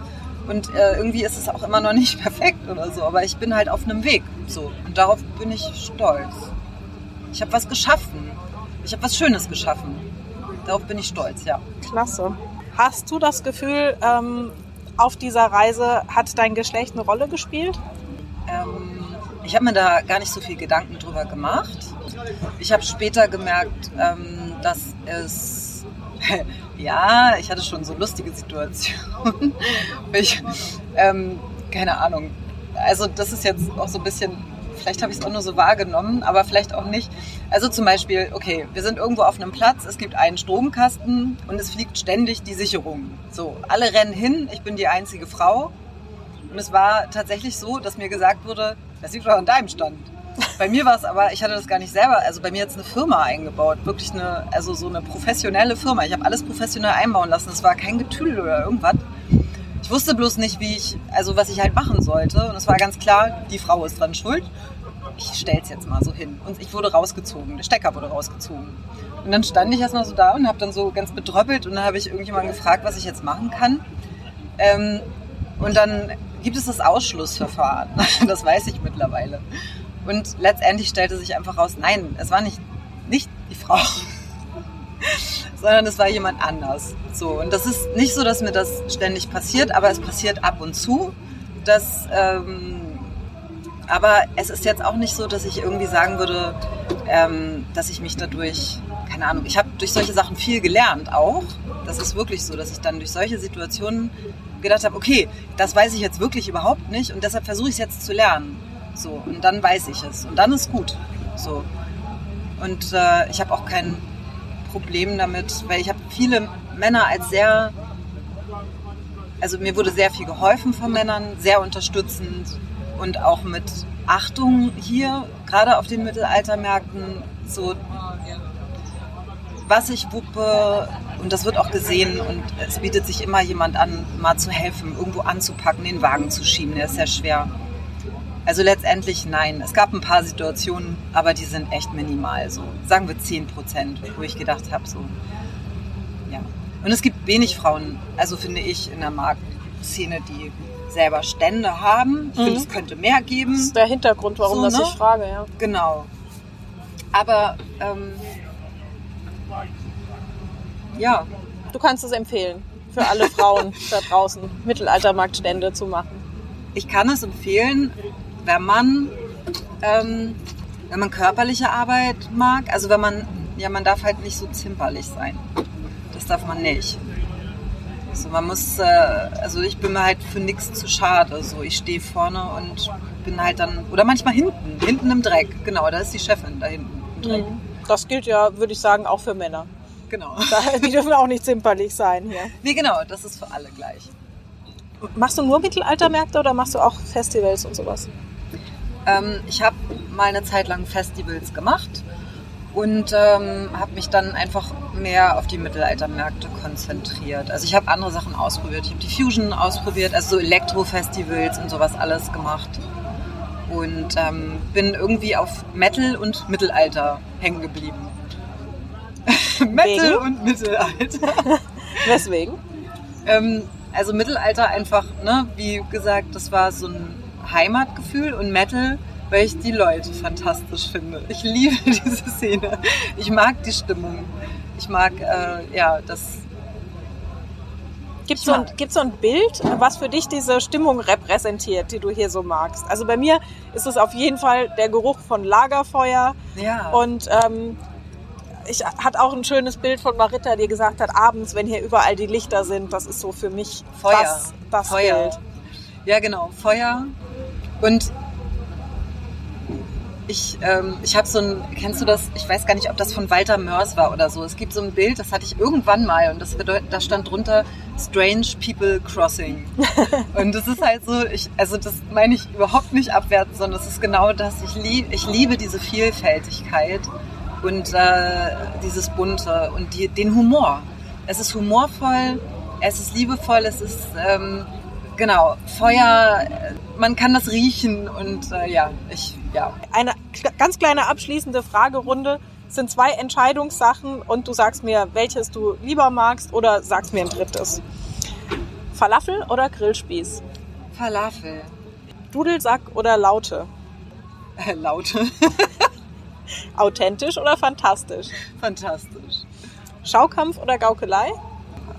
Und äh, irgendwie ist es auch immer noch nicht <laughs> perfekt oder so, aber ich bin halt auf einem Weg. So. Und darauf bin ich stolz. Ich habe was geschaffen. Ich habe was Schönes geschaffen. Darauf bin ich stolz, ja. Klasse. Hast du das Gefühl, ähm, auf dieser Reise hat dein Geschlecht eine Rolle gespielt? Ähm, ich habe mir da gar nicht so viel Gedanken drüber gemacht. Ich habe später gemerkt, ähm, dass es, <laughs> ja, ich hatte schon so lustige Situationen. <laughs> ich, ähm, keine Ahnung. Also das ist jetzt auch so ein bisschen, vielleicht habe ich es auch nur so wahrgenommen, aber vielleicht auch nicht. Also zum Beispiel, okay, wir sind irgendwo auf einem Platz, es gibt einen Stromkasten und es fliegt ständig die Sicherung. So, alle rennen hin, ich bin die einzige Frau. Und es war tatsächlich so, dass mir gesagt wurde, das liegt doch an deinem Stand. Bei mir war es aber, ich hatte das gar nicht selber, also bei mir jetzt eine Firma eingebaut, wirklich eine, also so eine professionelle Firma. Ich habe alles professionell einbauen lassen, es war kein Getüdel oder irgendwas. Ich wusste bloß nicht, wie ich, also was ich halt machen sollte. Und es war ganz klar, die Frau ist dran schuld. Ich stell's jetzt mal so hin. Und ich wurde rausgezogen, der Stecker wurde rausgezogen. Und dann stand ich erstmal so da und habe dann so ganz bedröppelt und dann habe ich irgendjemanden gefragt, was ich jetzt machen kann. Ähm, und dann gibt es das Ausschlussverfahren. <laughs> Das weiß ich mittlerweile. Und letztendlich stellte sich einfach raus, nein, es war nicht, nicht die Frau, <laughs> sondern es war jemand anders. So, und das ist nicht so, dass mir das ständig passiert, aber es passiert ab und zu. Dass, ähm, aber es ist jetzt auch nicht so, dass ich irgendwie sagen würde, ähm, dass ich mich dadurch, keine Ahnung, ich habe durch solche Sachen viel gelernt auch. Das ist wirklich so, dass ich dann durch solche Situationen gedacht habe, okay, das weiß ich jetzt wirklich überhaupt nicht und deshalb versuche ich es jetzt zu lernen. So, und dann weiß ich es. Und dann ist gut. So. Und äh, ich habe auch kein Problem damit, weil ich habe viele Männer als sehr, also mir wurde sehr viel geholfen von Männern, sehr unterstützend und auch mit Achtung hier, gerade auf den Mittelaltermärkten, so was ich wuppe und das wird auch gesehen und es bietet sich immer jemand an, mal zu helfen, irgendwo anzupacken, den Wagen zu schieben, der ist sehr schwer. Also letztendlich nein. Es gab ein paar Situationen, aber die sind echt minimal. So sagen wir 10 Prozent, wo ich gedacht habe, so ja. Und es gibt wenig Frauen, also finde ich in der Marktszene, die selber Stände haben. Ich Mhm. finde, es könnte mehr geben. Das ist der Hintergrund, warum So, das ne? ich frage, ja. Genau. Aber ähm, ja, Du kannst es empfehlen für alle Frauen <laughs> da draußen, Mittelaltermarktstände zu machen. ich kann es empfehlen, wenn man, ähm, wenn man körperliche Arbeit mag. Also wenn man, ja, man darf halt nicht so zimperlich sein. Das darf man nicht. Also man muss, äh, also ich bin mir halt für nichts zu schade. So, ich stehe vorne und bin halt dann, oder manchmal hinten, hinten im Dreck. Genau, da ist die Chefin da hinten im Dreck. Das gilt ja, würde ich sagen, auch für Männer. Genau. <laughs> Die dürfen auch nicht zimperlich sein hier. Nee, genau, das ist für alle gleich. Machst du nur Mittelaltermärkte oder machst du auch Festivals und sowas? Ähm, ich habe mal eine Zeit lang Festivals gemacht und ähm, habe mich dann einfach mehr auf die Mittelaltermärkte konzentriert. Also ich habe andere Sachen ausprobiert. Ich habe die Fusion ausprobiert, also so Elektro-Festivals und sowas alles gemacht. Und ähm, bin irgendwie auf Metal und Mittelalter hängen geblieben. <laughs> Metal und Mittelalter. <laughs> Weswegen? ähm, also Mittelalter einfach, ne, wie gesagt, das war so ein Heimatgefühl und Metal, weil ich die Leute fantastisch finde. Ich liebe <laughs> diese Szene. Ich mag die Stimmung. Ich mag, äh, ja, das. Gibt es so, ein, so ein Bild, was für dich diese Stimmung repräsentiert, die du hier so magst? Also bei mir ist es auf jeden Fall der Geruch von Lagerfeuer. Ja. Und ähm, ich hatte auch ein schönes Bild von Marita, die gesagt hat, abends, wenn hier überall die Lichter sind, das ist so für mich Feuer. das, das Feuer. Bild. Ja, genau. Feuer. Und ich, ähm, ich habe so ein, kennst du das? Ich weiß gar nicht, ob das von Walter Mörs war oder so. Es gibt so ein Bild, das hatte ich irgendwann mal und das bedeutet, da stand drunter Strange People Crossing. <laughs> und das ist halt so, ich, also das meine ich überhaupt nicht abwertend, sondern es ist genau das. Ich, lieb, ich liebe diese Vielfältigkeit und äh, dieses Bunte und die, den Humor. Es ist humorvoll, es ist liebevoll, es ist ähm, genau Feuer. Man kann das riechen und äh, ja, ich ja. Eine ganz kleine abschließende Fragerunde Es sind zwei Entscheidungssachen und du sagst mir, welches du lieber magst oder sagst mir ein drittes. Falafel oder Grillspieß? Falafel. Dudelsack oder Laute? Äh, Laute. <laughs> Authentisch oder fantastisch? Fantastisch. Schaukampf oder Gaukelei?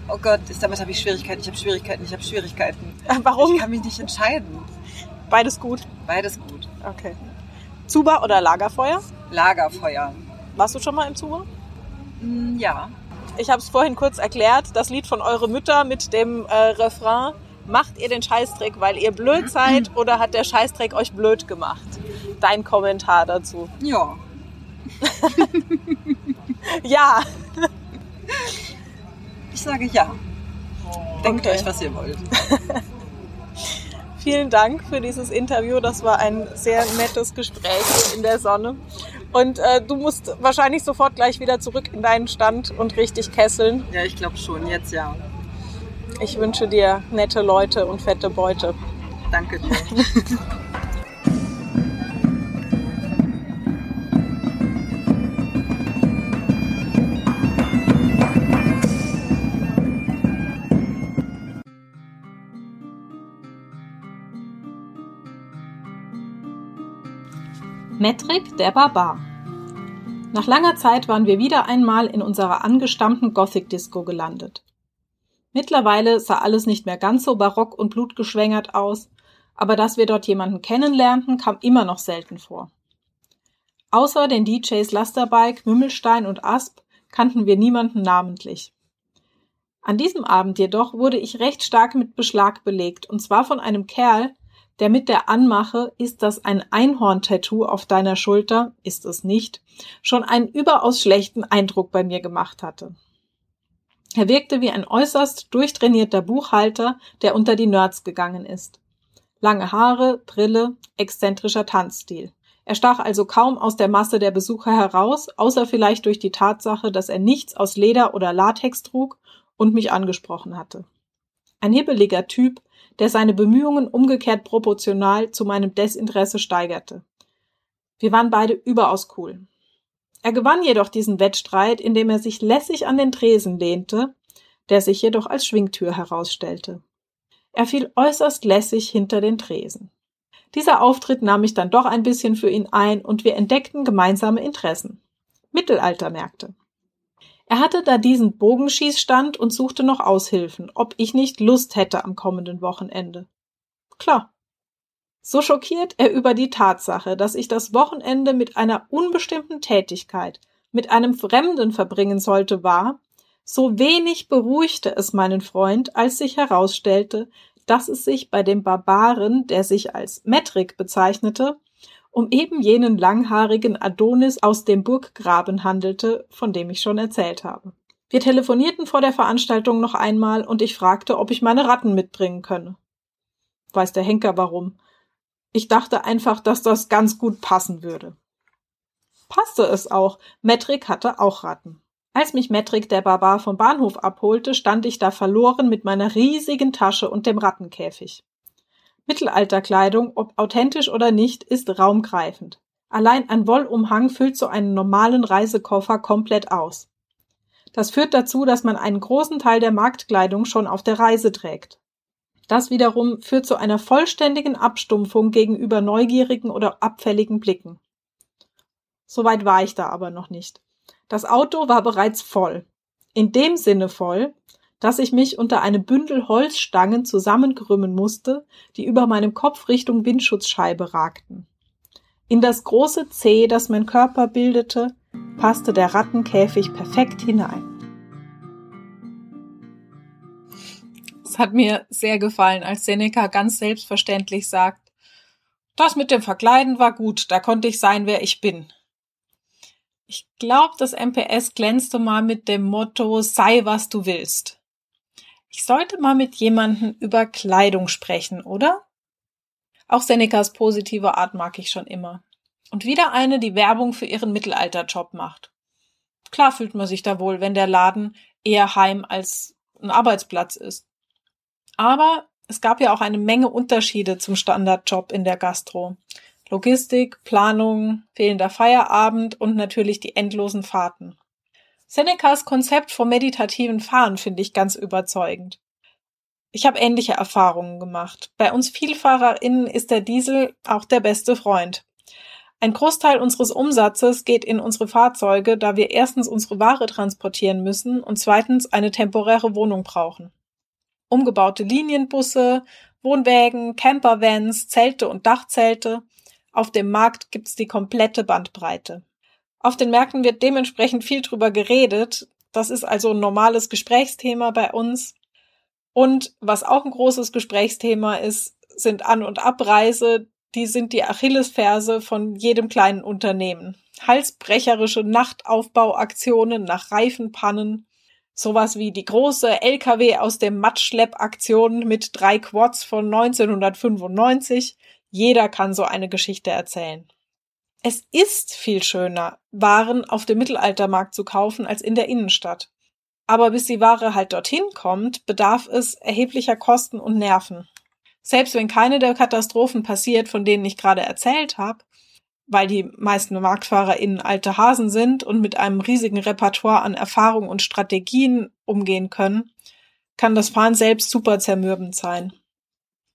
Oh Gott, damit habe ich Schwierigkeiten. Ich habe Schwierigkeiten. Ich habe Schwierigkeiten. Warum? Ich kann mich nicht entscheiden. Beides gut. Beides gut. Okay. Zuba oder Lagerfeuer? Lagerfeuer. Warst du schon mal im Zuba? Hm, ja. Ich habe es vorhin kurz erklärt, das Lied von Eure Mütter mit dem äh, Refrain. Macht ihr den Scheißdreck, weil ihr blöd seid <clears throat> oder hat der Scheißdreck euch blöd gemacht? Dein Kommentar dazu. Ja. <laughs> Ja, Ich sage ja. Denkt Okay. euch, was ihr wollt. <laughs> vielen Dank für dieses Interview. Das war ein sehr nettes Gespräch in der Sonne. Und äh, du musst wahrscheinlich sofort gleich wieder zurück in deinen Stand und richtig kesseln. Ja, ich glaube schon. Jetzt ja. Ich wünsche dir nette Leute und fette Beute. Danke dir. <laughs> Metric der Barbar. Nach langer Zeit waren wir wieder einmal in unserer angestammten Gothic-Disco gelandet. Mittlerweile sah alles nicht mehr ganz so barock und blutgeschwängert aus, aber dass wir dort jemanden kennenlernten, kam immer noch selten vor. Außer den DJs Lasterbike, Mümmelstein und Asp kannten wir niemanden namentlich. An diesem Abend jedoch wurde ich recht stark mit Beschlag belegt, und zwar von einem Kerl, der mit der Anmache, ist das ein Einhorn-Tattoo auf deiner Schulter, ist es nicht, schon einen überaus schlechten Eindruck bei mir gemacht hatte. Er wirkte wie ein äußerst durchtrainierter Buchhalter, der unter die Nerds gegangen ist. Lange Haare, Brille, exzentrischer Tanzstil. Er stach also kaum aus der Masse der Besucher heraus, außer vielleicht durch die Tatsache, dass er nichts aus Leder oder Latex trug und mich angesprochen hatte. Ein hibbeliger Typ, der seine Bemühungen umgekehrt proportional zu meinem Desinteresse steigerte. Wir waren beide überaus cool. Er gewann jedoch diesen Wettstreit, indem er sich lässig an den Tresen lehnte, der sich jedoch als Schwingtür herausstellte. Er fiel äußerst lässig hinter den Tresen. Dieser Auftritt nahm ich dann doch ein bisschen für ihn ein und wir entdeckten gemeinsame Interessen. Mittelaltermärkte. Er hatte da diesen Bogenschießstand und suchte noch Aushilfen, ob ich nicht Lust hätte am kommenden Wochenende. Klar. So schockiert er über die Tatsache, dass ich das Wochenende mit einer unbestimmten Tätigkeit mit einem Fremden verbringen sollte, war, so wenig beruhigte es meinen Freund, als sich herausstellte, dass es sich bei dem Barbaren, der sich als Metrik bezeichnete, um eben jenen langhaarigen Adonis aus dem Burggraben handelte, von dem ich schon erzählt habe. Wir telefonierten vor der Veranstaltung noch einmal und ich fragte, ob ich meine Ratten mitbringen könne. Weiß der Henker warum. Ich dachte einfach, dass das ganz gut passen würde. Passte es auch. Metric hatte auch Ratten. Als mich Metric der Barbar vom Bahnhof abholte, stand ich da verloren mit meiner riesigen Tasche und dem Rattenkäfig. Mittelalterkleidung, ob authentisch oder nicht, ist raumgreifend. Allein ein Wollumhang füllt so einen normalen Reisekoffer komplett aus. Das führt dazu, dass man einen großen Teil der Marktkleidung schon auf der Reise trägt. Das wiederum führt zu einer vollständigen Abstumpfung gegenüber neugierigen oder abfälligen Blicken. Soweit war ich da aber noch nicht. Das Auto war bereits voll. In dem Sinne voll, dass ich mich unter einem Bündel Holzstangen zusammenkrümmen musste, die über meinem Kopf Richtung Windschutzscheibe ragten. In das große C, das mein Körper bildete, passte der Rattenkäfig perfekt hinein. Es hat mir sehr gefallen, als Seneca ganz selbstverständlich sagt, das mit dem Verkleiden war gut, da konnte ich sein, wer ich bin. Ich glaube, das MPS glänzte mal mit dem Motto sei was du willst. Ich sollte mal mit jemandem über Kleidung sprechen, oder? Auch Senecas positive Art mag ich schon immer. Und wieder eine, die Werbung für ihren Mittelalterjob macht. Klar fühlt man sich da wohl, wenn der Laden eher Heim als ein Arbeitsplatz ist. Aber es gab ja auch eine Menge Unterschiede zum Standardjob in der Gastro. Logistik, Planung, fehlender Feierabend und natürlich die endlosen Fahrten. Senecas Konzept vom meditativen Fahren finde ich ganz überzeugend. Ich habe ähnliche Erfahrungen gemacht. Bei uns VielfahrerInnen ist der Diesel auch der beste Freund. Ein Großteil unseres Umsatzes geht in unsere Fahrzeuge, da wir erstens unsere Ware transportieren müssen und zweitens eine temporäre Wohnung brauchen. Umgebaute Linienbusse, Wohnwägen, Campervans, Zelte und Dachzelte. Auf dem Markt gibt's die komplette Bandbreite. Auf den Märkten wird dementsprechend viel drüber geredet. Das ist also ein normales Gesprächsthema bei uns. Und was auch ein großes Gesprächsthema ist, sind An- und Abreise, die sind die Achillesferse von jedem kleinen Unternehmen. Halsbrecherische Nachtaufbauaktionen nach Reifenpannen, sowas wie die große LKW aus dem Matschlepp-Aktion mit drei Quads von 1995. Jeder kann so eine Geschichte erzählen. Es ist viel schöner, Waren auf dem Mittelaltermarkt zu kaufen als in der Innenstadt. Aber bis die Ware halt dorthin kommt, bedarf es erheblicher Kosten und Nerven. Selbst wenn keine der Katastrophen passiert, von denen ich gerade erzählt habe, weil die meisten MarktfahrerInnen alte Hasen sind und mit einem riesigen Repertoire an Erfahrung und Strategien umgehen können, kann das Fahren selbst super zermürbend sein.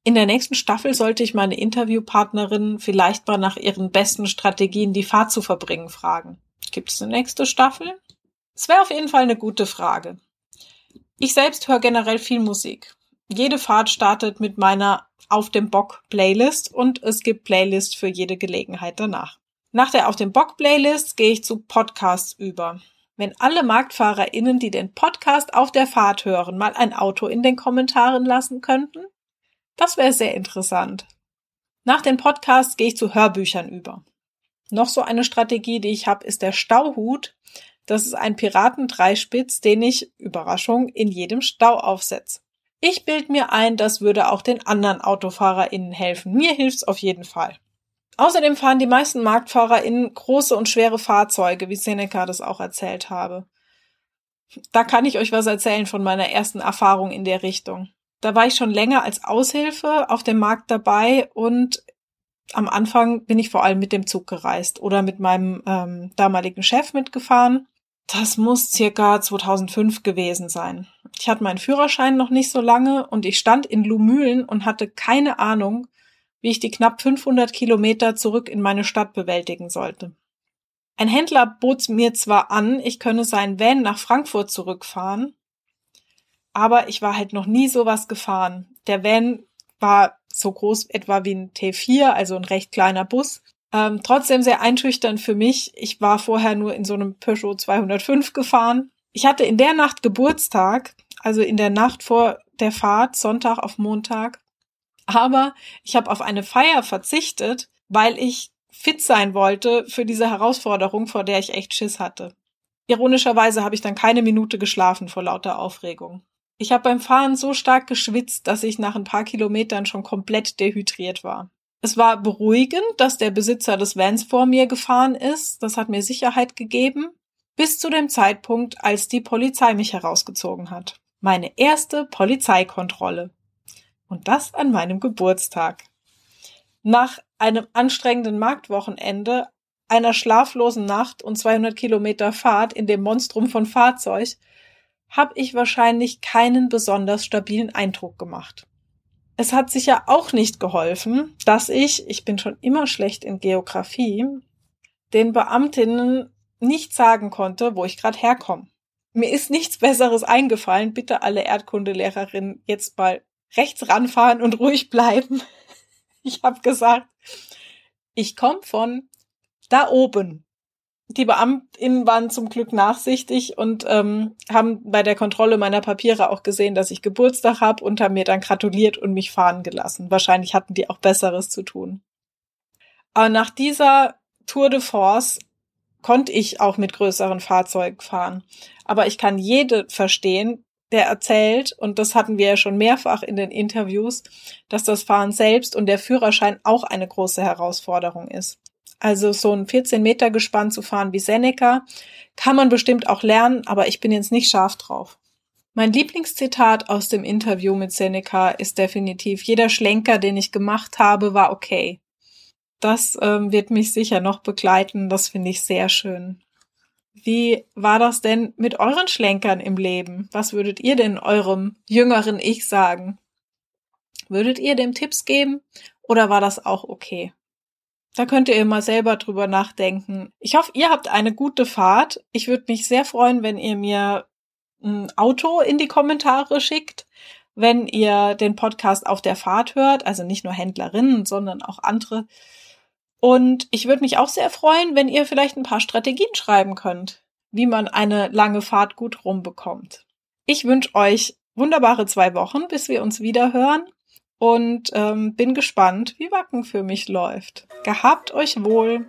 In der nächsten Staffel sollte ich meine Interviewpartnerin vielleicht mal nach ihren besten Strategien, die Fahrt zu verbringen, fragen. Gibt es eine nächste Staffel? Es wäre auf jeden Fall eine gute Frage. Ich selbst höre generell viel Musik. Jede Fahrt startet mit meiner Auf dem Bock Playlist und es gibt Playlists für jede Gelegenheit danach. Nach der Auf dem Bock Playlist gehe ich zu Podcasts über. Wenn alle MarktfahrerInnen, die den Podcast auf der Fahrt hören, mal ein Auto in den Kommentaren lassen könnten, das wäre sehr interessant. Nach den Podcasts gehe ich zu Hörbüchern über. Noch so eine Strategie, die ich habe, ist der Stauhut. Das ist ein Piraten-Dreispitz, den ich, Überraschung, in jedem Stau aufsetze. Ich bild mir ein, das würde auch den anderen AutofahrerInnen helfen. Mir hilft's auf jeden Fall. Außerdem fahren die meisten MarktfahrerInnen große und schwere Fahrzeuge, wie Seneca das auch erzählt habe. Da kann ich euch was erzählen von meiner ersten Erfahrung in der Richtung. Da war ich schon länger als Aushilfe auf dem Markt dabei und am Anfang bin ich vor allem mit dem Zug gereist oder mit meinem ähm, damaligen Chef mitgefahren. Das muss circa 2005 gewesen sein. Ich hatte meinen Führerschein noch nicht so lange und ich stand in Lumülen und hatte keine Ahnung, wie ich die knapp 500 Kilometer zurück in meine Stadt bewältigen sollte. Ein Händler bot mir zwar an, ich könne seinen Van nach Frankfurt zurückfahren, aber ich war halt noch nie sowas gefahren. Der Van war so groß etwa wie ein T4, also ein recht kleiner Bus. Ähm, trotzdem sehr einschüchternd für mich. Ich war vorher nur in so einem Peugeot 205 gefahren. Ich hatte in der Nacht Geburtstag, also in der Nacht vor der Fahrt, Sonntag auf Montag. Aber ich habe auf eine Feier verzichtet, weil ich fit sein wollte für diese Herausforderung, vor der ich echt Schiss hatte. Ironischerweise habe ich dann keine Minute geschlafen vor lauter Aufregung. Ich habe beim Fahren so stark geschwitzt, dass ich nach ein paar Kilometern schon komplett dehydriert war. Es war beruhigend, dass der Besitzer des Vans vor mir gefahren ist. Das hat mir Sicherheit gegeben. Bis zu dem Zeitpunkt, als die Polizei mich herausgezogen hat. Meine erste Polizeikontrolle. Und das an meinem Geburtstag. Nach einem anstrengenden Marktwochenende, einer schlaflosen Nacht und 200 Kilometer Fahrt in dem Monstrum von Fahrzeug habe ich wahrscheinlich keinen besonders stabilen Eindruck gemacht. Es hat sicher auch nicht geholfen, dass ich, ich bin schon immer schlecht in Geografie, den Beamtinnen nicht sagen konnte, wo ich gerade herkomme. Mir ist nichts Besseres eingefallen. Bitte alle Erdkundelehrerinnen jetzt mal rechts ranfahren und ruhig bleiben. <laughs> Ich habe gesagt, ich komme von da oben die Beamtinnen waren zum Glück nachsichtig und ähm, haben bei der Kontrolle meiner Papiere auch gesehen, dass ich Geburtstag habe und haben mir dann gratuliert und mich fahren gelassen. Wahrscheinlich hatten die auch Besseres zu tun. Aber nach dieser Tour de Force konnte ich auch mit größeren Fahrzeugen fahren. Aber ich kann jede verstehen, der erzählt, und das hatten wir ja schon mehrfach in den Interviews, dass das Fahren selbst und der Führerschein auch eine große Herausforderung ist. Also so ein 14 Meter Gespann zu fahren wie Seneca kann man bestimmt auch lernen, aber ich bin jetzt nicht scharf drauf. Mein Lieblingszitat aus dem Interview mit Seneca ist definitiv, jeder Schlenker, den ich gemacht habe, war okay. Das ähm, wird mich sicher noch begleiten, das finde ich sehr schön. Wie war das denn mit euren Schlenkern im Leben? Was würdet ihr denn eurem jüngeren Ich sagen? Würdet ihr dem Tipps geben oder war das auch okay? Da könnt ihr mal selber drüber nachdenken. Ich hoffe, ihr habt eine gute Fahrt. Ich würde mich sehr freuen, wenn ihr mir ein Auto in die Kommentare schickt, wenn ihr den Podcast auf der Fahrt hört, also nicht nur Händlerinnen, sondern auch andere. Und ich würde mich auch sehr freuen, wenn ihr vielleicht ein paar Strategien schreiben könnt, wie man eine lange Fahrt gut rumbekommt. Ich wünsche euch wunderbare zwei Wochen, bis wir uns wieder hören und ähm, bin gespannt, wie Wacken für mich läuft. Gehabt euch wohl!